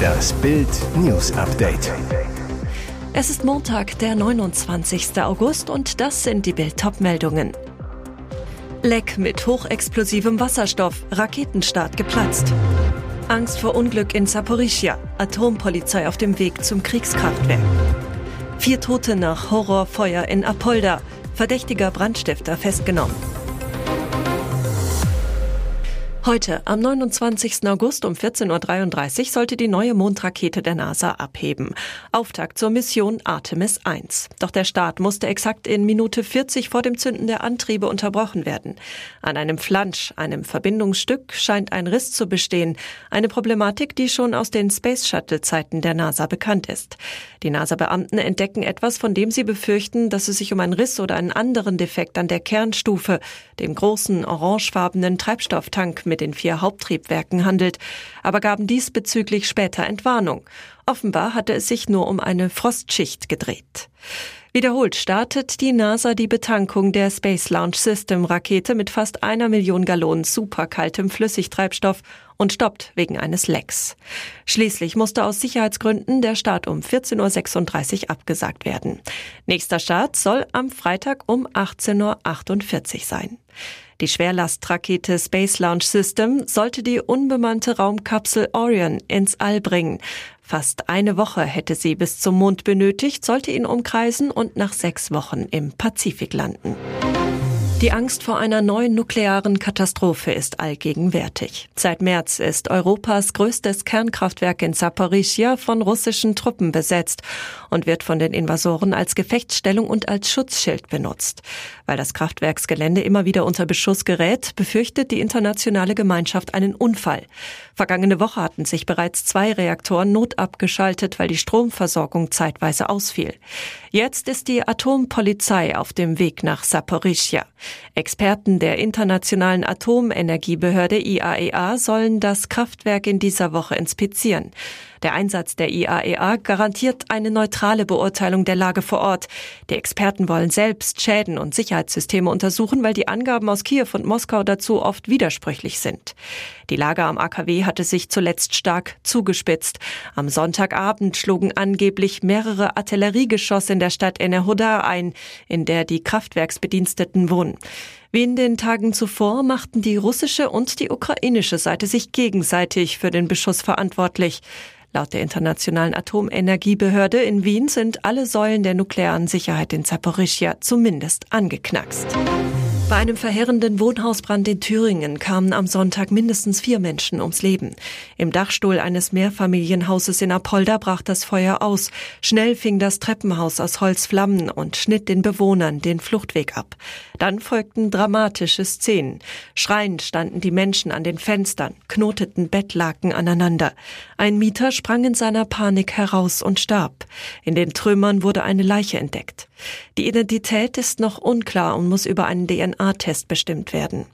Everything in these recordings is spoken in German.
Das Bild News Update. Es ist Montag, der 29. August und das sind die Bild meldungen Leck mit hochexplosivem Wasserstoff, Raketenstart geplatzt. Angst vor Unglück in Saporischia, Atompolizei auf dem Weg zum Kriegskraftwerk. Vier Tote nach Horrorfeuer in Apolda, verdächtiger Brandstifter festgenommen. Heute, am 29. August um 14.33 Uhr, sollte die neue Mondrakete der NASA abheben. Auftakt zur Mission Artemis 1. Doch der Start musste exakt in Minute 40 vor dem Zünden der Antriebe unterbrochen werden. An einem Flansch, einem Verbindungsstück, scheint ein Riss zu bestehen. Eine Problematik, die schon aus den Space Shuttle-Zeiten der NASA bekannt ist. Die NASA-Beamten entdecken etwas, von dem sie befürchten, dass es sich um einen Riss oder einen anderen Defekt an der Kernstufe, dem großen orangefarbenen Treibstofftank mit den vier Haupttriebwerken handelt, aber gaben diesbezüglich später Entwarnung. Offenbar hatte es sich nur um eine Frostschicht gedreht. Wiederholt startet die NASA die Betankung der Space Launch System Rakete mit fast einer Million Gallonen superkaltem Flüssigtreibstoff und stoppt wegen eines Lecks. Schließlich musste aus Sicherheitsgründen der Start um 14.36 Uhr abgesagt werden. Nächster Start soll am Freitag um 18.48 Uhr sein. Die Schwerlastrakete Space Launch System sollte die unbemannte Raumkapsel Orion ins All bringen. Fast eine Woche hätte sie bis zum Mond benötigt, sollte ihn umkreisen und nach sechs Wochen im Pazifik landen. Die Angst vor einer neuen nuklearen Katastrophe ist allgegenwärtig. Seit März ist Europas größtes Kernkraftwerk in Saporischia von russischen Truppen besetzt und wird von den Invasoren als Gefechtsstellung und als Schutzschild benutzt. Weil das Kraftwerksgelände immer wieder unter Beschuss gerät, befürchtet die internationale Gemeinschaft einen Unfall. Vergangene Woche hatten sich bereits zwei Reaktoren notabgeschaltet, weil die Stromversorgung zeitweise ausfiel. Jetzt ist die Atompolizei auf dem Weg nach Saporischia. Experten der Internationalen Atomenergiebehörde IAEA e sollen das Kraftwerk in dieser Woche inspizieren. Der Einsatz der IAEA e garantiert eine neutrale Beurteilung der Lage vor Ort. Die Experten wollen selbst Schäden und Sicherheitssysteme untersuchen, weil die Angaben aus Kiew und Moskau dazu oft widersprüchlich sind. Die Lage am AKW hatte sich zuletzt stark zugespitzt. Am Sonntagabend schlugen angeblich mehrere Artilleriegeschosse in der Stadt Enerhodar ein, in der die Kraftwerksbediensteten wohnen. Wie in den Tagen zuvor machten die russische und die ukrainische Seite sich gegenseitig für den Beschuss verantwortlich. Laut der Internationalen Atomenergiebehörde in Wien sind alle Säulen der nuklearen Sicherheit in Zaporischia zumindest angeknackst. Bei einem verheerenden Wohnhausbrand in Thüringen kamen am Sonntag mindestens vier Menschen ums Leben. Im Dachstuhl eines Mehrfamilienhauses in Apolda brach das Feuer aus. Schnell fing das Treppenhaus aus Holz Flammen und schnitt den Bewohnern den Fluchtweg ab. Dann folgten dramatische Szenen. Schreiend standen die Menschen an den Fenstern, knoteten Bettlaken aneinander. Ein Mieter sprang in seiner Panik heraus und starb. In den Trümmern wurde eine Leiche entdeckt. Die Identität ist noch unklar und muss über einen DNA-Test bestimmt werden.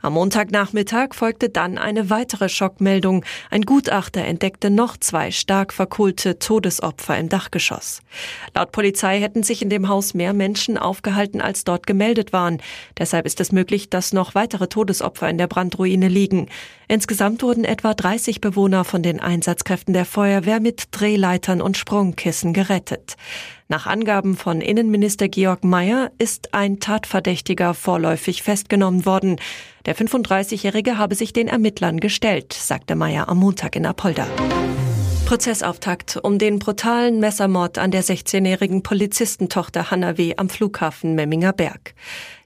Am Montagnachmittag folgte dann eine weitere Schockmeldung. Ein Gutachter entdeckte noch zwei stark verkohlte Todesopfer im Dachgeschoss. Laut Polizei hätten sich in dem Haus mehr Menschen aufgehalten, als dort gemeldet waren. Deshalb ist es möglich, dass noch weitere Todesopfer in der Brandruine liegen. Insgesamt wurden etwa 30 Bewohner von den Einsatzkräften der Feuerwehr mit Drehleitern und Sprungkissen gerettet. Nach Angaben von Innenminister Georg Mayer ist ein Tatverdächtiger vorläufig festgenommen worden. Der 35-Jährige habe sich den Ermittlern gestellt, sagte Mayer am Montag in Apolda. Prozessauftakt um den brutalen Messermord an der 16-jährigen Polizistentochter Hanna W. am Flughafen Memminger Berg.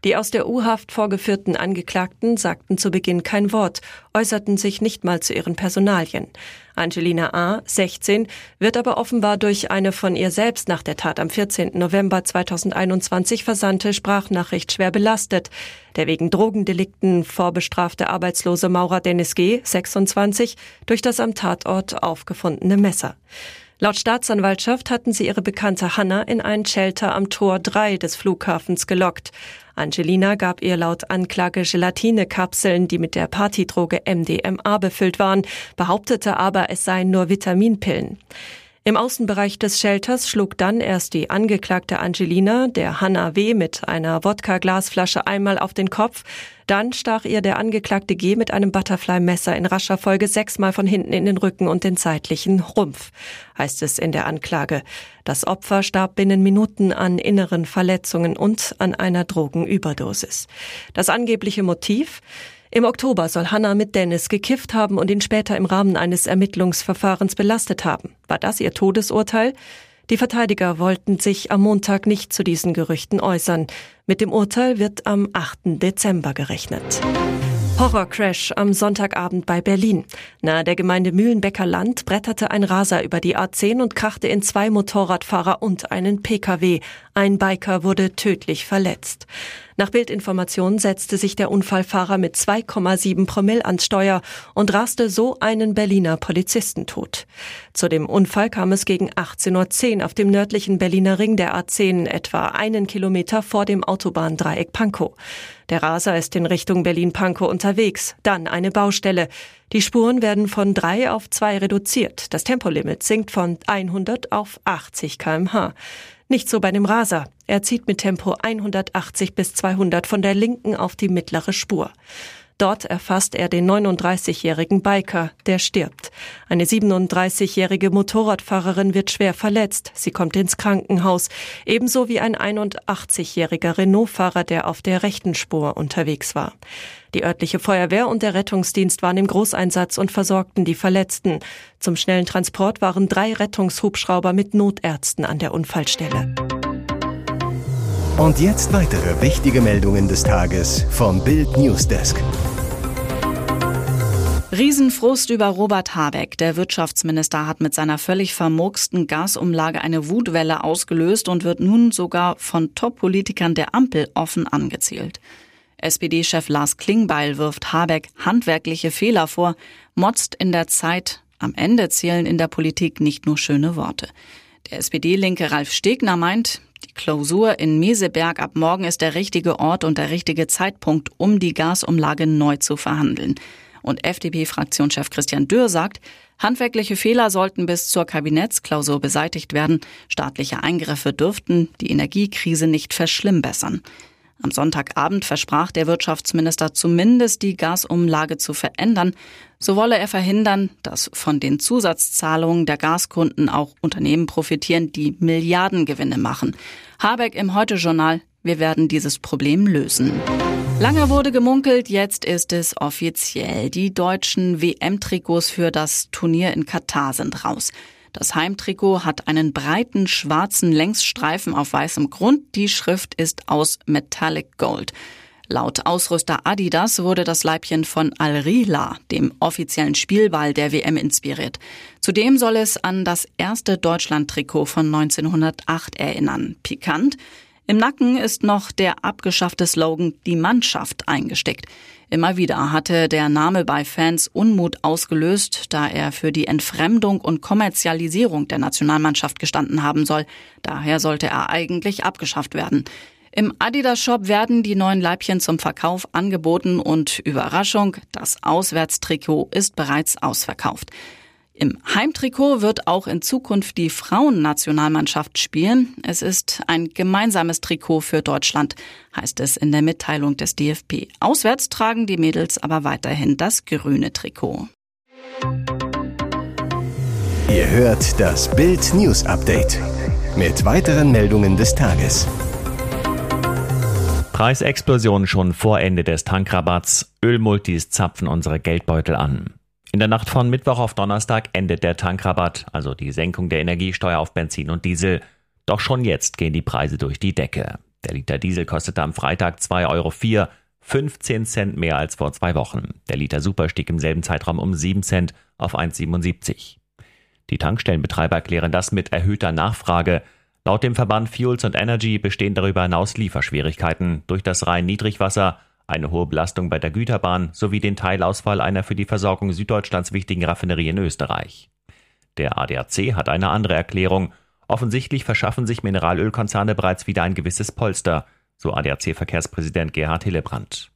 Die aus der U-Haft vorgeführten Angeklagten sagten zu Beginn kein Wort, äußerten sich nicht mal zu ihren Personalien. Angelina A., 16, wird aber offenbar durch eine von ihr selbst nach der Tat am 14. November 2021 versandte Sprachnachricht schwer belastet. Der wegen Drogendelikten vorbestrafte arbeitslose Maurer Dennis G., 26, durch das am Tatort aufgefundene Messer. Laut Staatsanwaltschaft hatten sie ihre Bekannte Hanna in einen Shelter am Tor 3 des Flughafens gelockt. Angelina gab ihr laut Anklage Gelatinekapseln, die mit der Partydroge MDMA befüllt waren, behauptete aber, es seien nur Vitaminpillen. Im Außenbereich des Shelters schlug dann erst die Angeklagte Angelina, der Hanna W. mit einer Wodka-Glasflasche einmal auf den Kopf. Dann stach ihr der Angeklagte G. mit einem Butterfly-Messer in rascher Folge sechsmal von hinten in den Rücken und den seitlichen Rumpf, heißt es in der Anklage. Das Opfer starb binnen Minuten an inneren Verletzungen und an einer Drogenüberdosis. Das angebliche Motiv? Im Oktober soll Hannah mit Dennis gekifft haben und ihn später im Rahmen eines Ermittlungsverfahrens belastet haben. War das ihr Todesurteil? Die Verteidiger wollten sich am Montag nicht zu diesen Gerüchten äußern. Mit dem Urteil wird am 8. Dezember gerechnet. Horrorcrash am Sonntagabend bei Berlin. Nahe der Gemeinde Mühlenbecker Land bretterte ein Raser über die A10 und krachte in zwei Motorradfahrer und einen Pkw. Ein Biker wurde tödlich verletzt. Nach Bildinformationen setzte sich der Unfallfahrer mit 2,7 Promille ans Steuer und raste so einen Berliner Polizisten tot. Zu dem Unfall kam es gegen 18.10 Uhr auf dem nördlichen Berliner Ring der A10, etwa einen Kilometer vor dem Autobahndreieck Pankow. Der Raser ist in Richtung Berlin-Pankow unterwegs, dann eine Baustelle. Die Spuren werden von drei auf zwei reduziert. Das Tempolimit sinkt von 100 auf 80 kmh. Nicht so bei dem Raser. Er zieht mit Tempo 180 bis 200 von der linken auf die mittlere Spur. Dort erfasst er den 39-jährigen Biker, der stirbt. Eine 37-jährige Motorradfahrerin wird schwer verletzt. Sie kommt ins Krankenhaus. Ebenso wie ein 81-jähriger Renault-Fahrer, der auf der rechten Spur unterwegs war. Die örtliche Feuerwehr und der Rettungsdienst waren im Großeinsatz und versorgten die Verletzten. Zum schnellen Transport waren drei Rettungshubschrauber mit Notärzten an der Unfallstelle. Und jetzt weitere wichtige Meldungen des Tages vom Bild Newsdesk. Riesenfrust über Robert Habeck. Der Wirtschaftsminister hat mit seiner völlig vermurksten Gasumlage eine Wutwelle ausgelöst und wird nun sogar von Top-Politikern der Ampel offen angezählt. SPD-Chef Lars Klingbeil wirft Habeck handwerkliche Fehler vor, motzt in der Zeit, am Ende zählen in der Politik nicht nur schöne Worte. Der SPD-Linke Ralf Stegner meint, die Klausur in Meseberg ab morgen ist der richtige Ort und der richtige Zeitpunkt, um die Gasumlage neu zu verhandeln. Und FDP-Fraktionschef Christian Dürr sagt, handwerkliche Fehler sollten bis zur Kabinettsklausur beseitigt werden. Staatliche Eingriffe dürften die Energiekrise nicht verschlimmbessern. Am Sonntagabend versprach der Wirtschaftsminister zumindest die Gasumlage zu verändern. So wolle er verhindern, dass von den Zusatzzahlungen der Gaskunden auch Unternehmen profitieren, die Milliardengewinne machen. Habeck im Heute-Journal, wir werden dieses Problem lösen. Lange wurde gemunkelt, jetzt ist es offiziell. Die deutschen WM-Trikots für das Turnier in Katar sind raus. Das Heimtrikot hat einen breiten schwarzen Längsstreifen auf weißem Grund. Die Schrift ist aus Metallic Gold. Laut Ausrüster Adidas wurde das Leibchen von Al-Rihla, dem offiziellen Spielball der WM, inspiriert. Zudem soll es an das erste Deutschland-Trikot von 1908 erinnern. Pikant. Im Nacken ist noch der abgeschaffte Slogan Die Mannschaft eingesteckt. Immer wieder hatte der Name bei Fans Unmut ausgelöst, da er für die Entfremdung und Kommerzialisierung der Nationalmannschaft gestanden haben soll. Daher sollte er eigentlich abgeschafft werden. Im Adidas Shop werden die neuen Leibchen zum Verkauf angeboten und Überraschung, das Auswärtstrikot ist bereits ausverkauft. Im Heimtrikot wird auch in Zukunft die Frauennationalmannschaft spielen. Es ist ein gemeinsames Trikot für Deutschland, heißt es in der Mitteilung des DFB. Auswärts tragen die Mädels aber weiterhin das grüne Trikot. Ihr hört das Bild News Update mit weiteren Meldungen des Tages. Preisexplosion schon vor Ende des Tankrabatts. Ölmultis zapfen unsere Geldbeutel an. In der Nacht von Mittwoch auf Donnerstag endet der Tankrabatt, also die Senkung der Energiesteuer auf Benzin und Diesel. Doch schon jetzt gehen die Preise durch die Decke. Der Liter Diesel kostete am Freitag 2,04 Euro, 15 Cent mehr als vor zwei Wochen. Der Liter Super stieg im selben Zeitraum um 7 Cent auf 1,77. Die Tankstellenbetreiber erklären das mit erhöhter Nachfrage. Laut dem Verband Fuels and Energy bestehen darüber hinaus Lieferschwierigkeiten durch das Rhein-Niedrigwasser eine hohe Belastung bei der Güterbahn sowie den Teilausfall einer für die Versorgung Süddeutschlands wichtigen Raffinerie in Österreich. Der ADAC hat eine andere Erklärung. Offensichtlich verschaffen sich Mineralölkonzerne bereits wieder ein gewisses Polster, so ADAC-Verkehrspräsident Gerhard Hillebrand.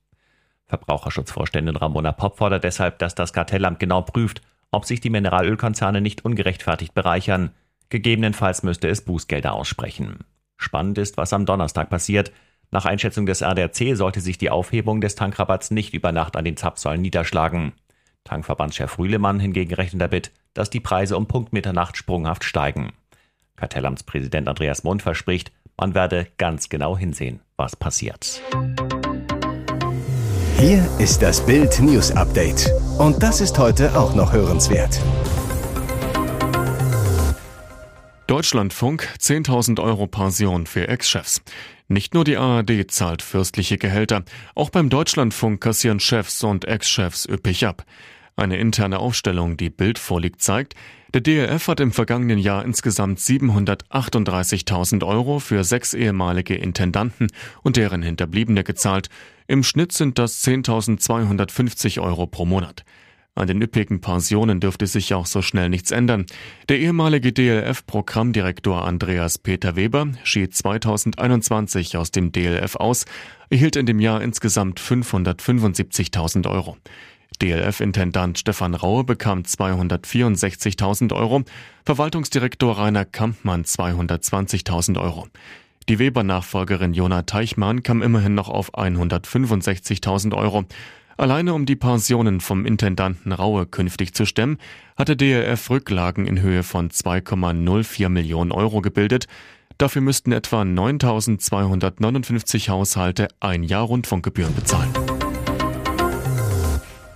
Verbraucherschutzvorständin Ramona Popp fordert deshalb, dass das Kartellamt genau prüft, ob sich die Mineralölkonzerne nicht ungerechtfertigt bereichern. Gegebenenfalls müsste es Bußgelder aussprechen. Spannend ist, was am Donnerstag passiert. Nach Einschätzung des ADAC sollte sich die Aufhebung des Tankrabatts nicht über Nacht an den Zapfsäulen niederschlagen. Tankverbandschef Rühlemann hingegen rechnet damit, dass die Preise um Punkt Mitternacht sprunghaft steigen. Kartellamtspräsident Andreas Mund verspricht, man werde ganz genau hinsehen, was passiert. Hier ist das Bild News Update. Und das ist heute auch noch hörenswert. Deutschlandfunk 10.000 Euro Pension für Ex-Chefs. Nicht nur die ARD zahlt fürstliche Gehälter, auch beim Deutschlandfunk kassieren Chefs und Ex-Chefs üppig ab. Eine interne Aufstellung, die Bild vorliegt, zeigt, der DLF hat im vergangenen Jahr insgesamt 738.000 Euro für sechs ehemalige Intendanten und deren Hinterbliebene gezahlt. Im Schnitt sind das 10.250 Euro pro Monat. An den üppigen Pensionen dürfte sich auch so schnell nichts ändern. Der ehemalige DLF-Programmdirektor Andreas Peter Weber schied 2021 aus dem DLF aus, erhielt in dem Jahr insgesamt 575.000 Euro. DLF-Intendant Stefan Raue bekam 264.000 Euro, Verwaltungsdirektor Rainer Kampmann 220.000 Euro. Die Weber-Nachfolgerin Jona Teichmann kam immerhin noch auf 165.000 Euro. Alleine um die Pensionen vom Intendanten Raue künftig zu stemmen, hatte DLF Rücklagen in Höhe von 2,04 Millionen Euro gebildet. Dafür müssten etwa 9.259 Haushalte ein Jahr Rundfunkgebühren bezahlen.